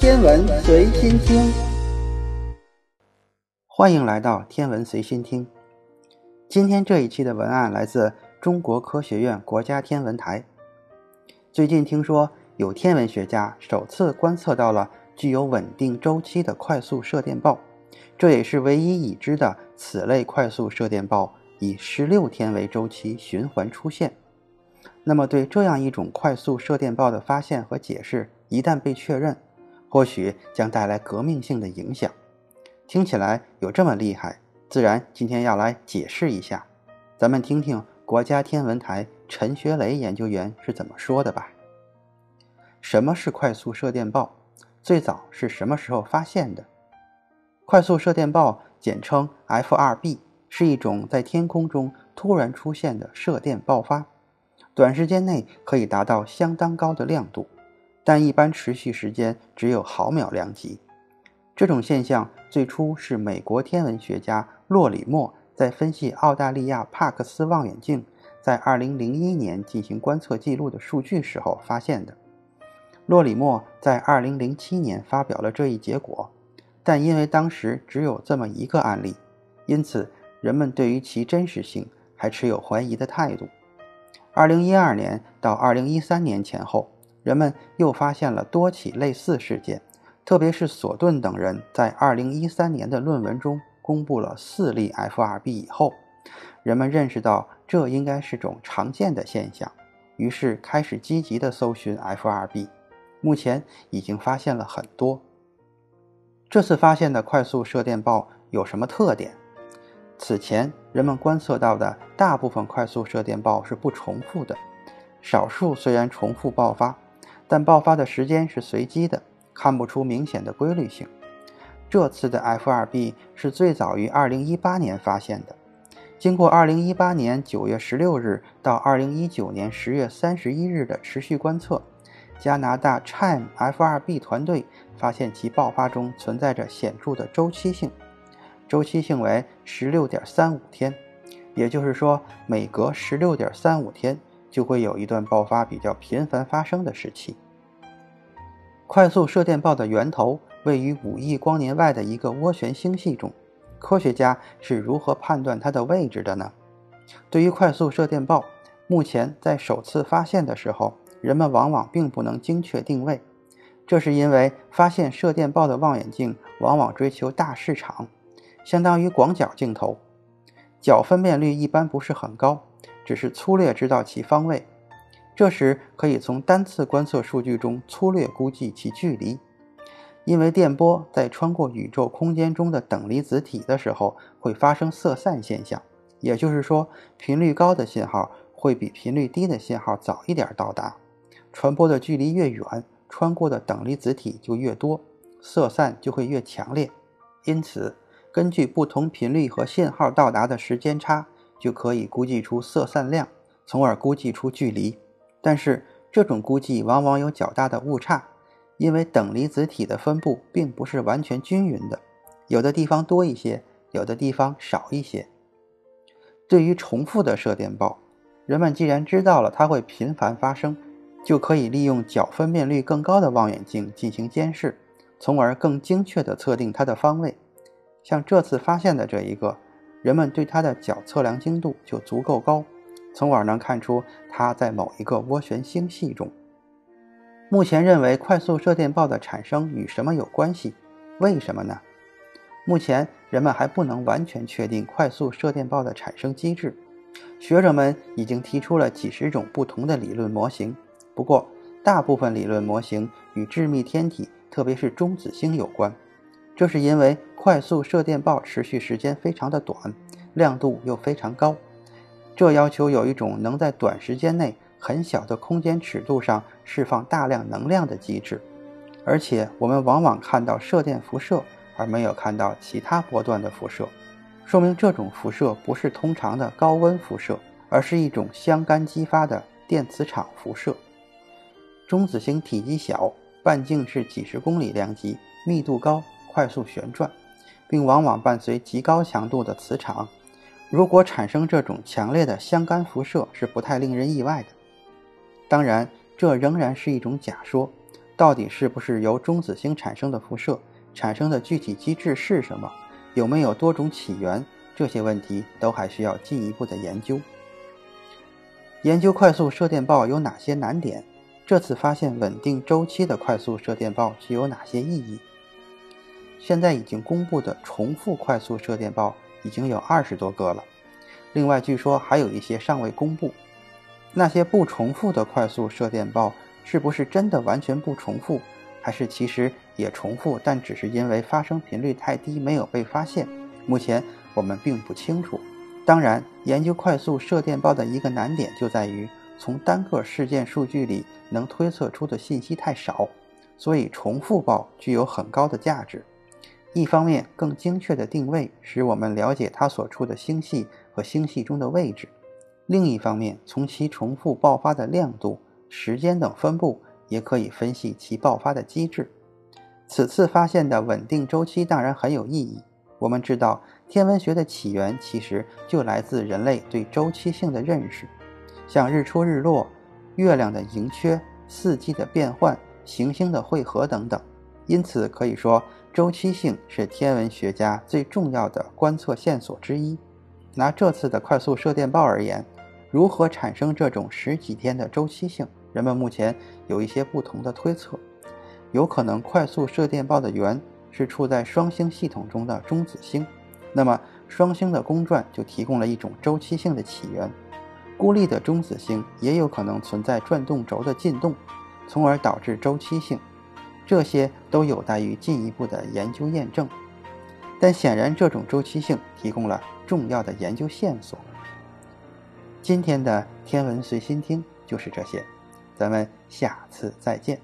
天文随心听，欢迎来到天文随心听。今天这一期的文案来自中国科学院国家天文台。最近听说有天文学家首次观测到了具有稳定周期的快速射电暴，这也是唯一已知的此类快速射电暴以十六天为周期循环出现。那么，对这样一种快速射电暴的发现和解释，一旦被确认，或许将带来革命性的影响。听起来有这么厉害，自然今天要来解释一下。咱们听听国家天文台陈学雷研究员是怎么说的吧。什么是快速射电暴？最早是什么时候发现的？快速射电暴简称 FRB，是一种在天空中突然出现的射电爆发，短时间内可以达到相当高的亮度，但一般持续时间只有毫秒量级。这种现象最初是美国天文学家洛里莫在分析澳大利亚帕克斯望远镜在2001年进行观测记录的数据时候发现的。洛里莫在2007年发表了这一结果，但因为当时只有这么一个案例，因此人们对于其真实性还持有怀疑的态度。2012年到2013年前后，人们又发现了多起类似事件，特别是索顿等人在2013年的论文中公布了四例 FRB 以后，人们认识到这应该是种常见的现象，于是开始积极地搜寻 FRB。目前已经发现了很多。这次发现的快速射电暴有什么特点？此前人们观测到的大部分快速射电暴是不重复的，少数虽然重复爆发，但爆发的时间是随机的，看不出明显的规律性。这次的 FRB 是最早于2018年发现的，经过2018年9月16日到2019年10月31日的持续观测。加拿大 Chime FRB 团队发现其爆发中存在着显著的周期性，周期性为十六点三五天，也就是说每隔十六点三五天就会有一段爆发比较频繁发生的时期。快速射电暴的源头位于五亿光年外的一个涡旋星系中，科学家是如何判断它的位置的呢？对于快速射电暴，目前在首次发现的时候。人们往往并不能精确定位，这是因为发现射电暴的望远镜往往追求大视场，相当于广角镜头，角分辨率一般不是很高，只是粗略知道其方位。这时可以从单次观测数据中粗略估计其距离。因为电波在穿过宇宙空间中的等离子体的时候会发生色散现象，也就是说，频率高的信号会比频率低的信号早一点到达。传播的距离越远，穿过的等离子体就越多，色散就会越强烈。因此，根据不同频率和信号到达的时间差，就可以估计出色散量，从而估计出距离。但是，这种估计往往有较大的误差，因为等离子体的分布并不是完全均匀的，有的地方多一些，有的地方少一些。对于重复的射电暴，人们既然知道了它会频繁发生，就可以利用角分辨率更高的望远镜进行监视，从而更精确地测定它的方位。像这次发现的这一个，人们对它的角测量精度就足够高，从而能看出它在某一个涡旋星系中。目前认为快速射电暴的产生与什么有关系？为什么呢？目前人们还不能完全确定快速射电暴的产生机制，学者们已经提出了几十种不同的理论模型。不过，大部分理论模型与致密天体，特别是中子星有关。这是因为快速射电暴持续时间非常的短，亮度又非常高，这要求有一种能在短时间内很小的空间尺度上释放大量能量的机制。而且，我们往往看到射电辐射，而没有看到其他波段的辐射，说明这种辐射不是通常的高温辐射，而是一种相干激发的电磁场辐射。中子星体积小，半径是几十公里量级，密度高，快速旋转，并往往伴随极高强度的磁场。如果产生这种强烈的相干辐射，是不太令人意外的。当然，这仍然是一种假说。到底是不是由中子星产生的辐射，产生的具体机制是什么，有没有多种起源，这些问题都还需要进一步的研究。研究快速射电暴有哪些难点？这次发现稳定周期的快速射电暴具有哪些意义？现在已经公布的重复快速射电暴已经有二十多个了，另外据说还有一些尚未公布。那些不重复的快速射电暴是不是真的完全不重复，还是其实也重复，但只是因为发生频率太低没有被发现？目前我们并不清楚。当然，研究快速射电暴的一个难点就在于从单个事件数据里能推测出的信息太少，所以重复报具有很高的价值。一方面，更精确的定位使我们了解它所处的星系和星系中的位置。另一方面，从其重复爆发的亮度、时间等分布，也可以分析其爆发的机制。此次发现的稳定周期当然很有意义。我们知道，天文学的起源其实就来自人类对周期性的认识，像日出日落、月亮的盈缺、四季的变换、行星的汇合等等。因此，可以说周期性是天文学家最重要的观测线索之一。拿这次的快速射电暴而言，如何产生这种十几天的周期性？人们目前有一些不同的推测。有可能快速射电暴的源是处在双星系统中的中子星，那么双星的公转就提供了一种周期性的起源。孤立的中子星也有可能存在转动轴的进动，从而导致周期性。这些都有待于进一步的研究验证。但显然，这种周期性提供了重要的研究线索。今天的天文随心听就是这些，咱们下次再见。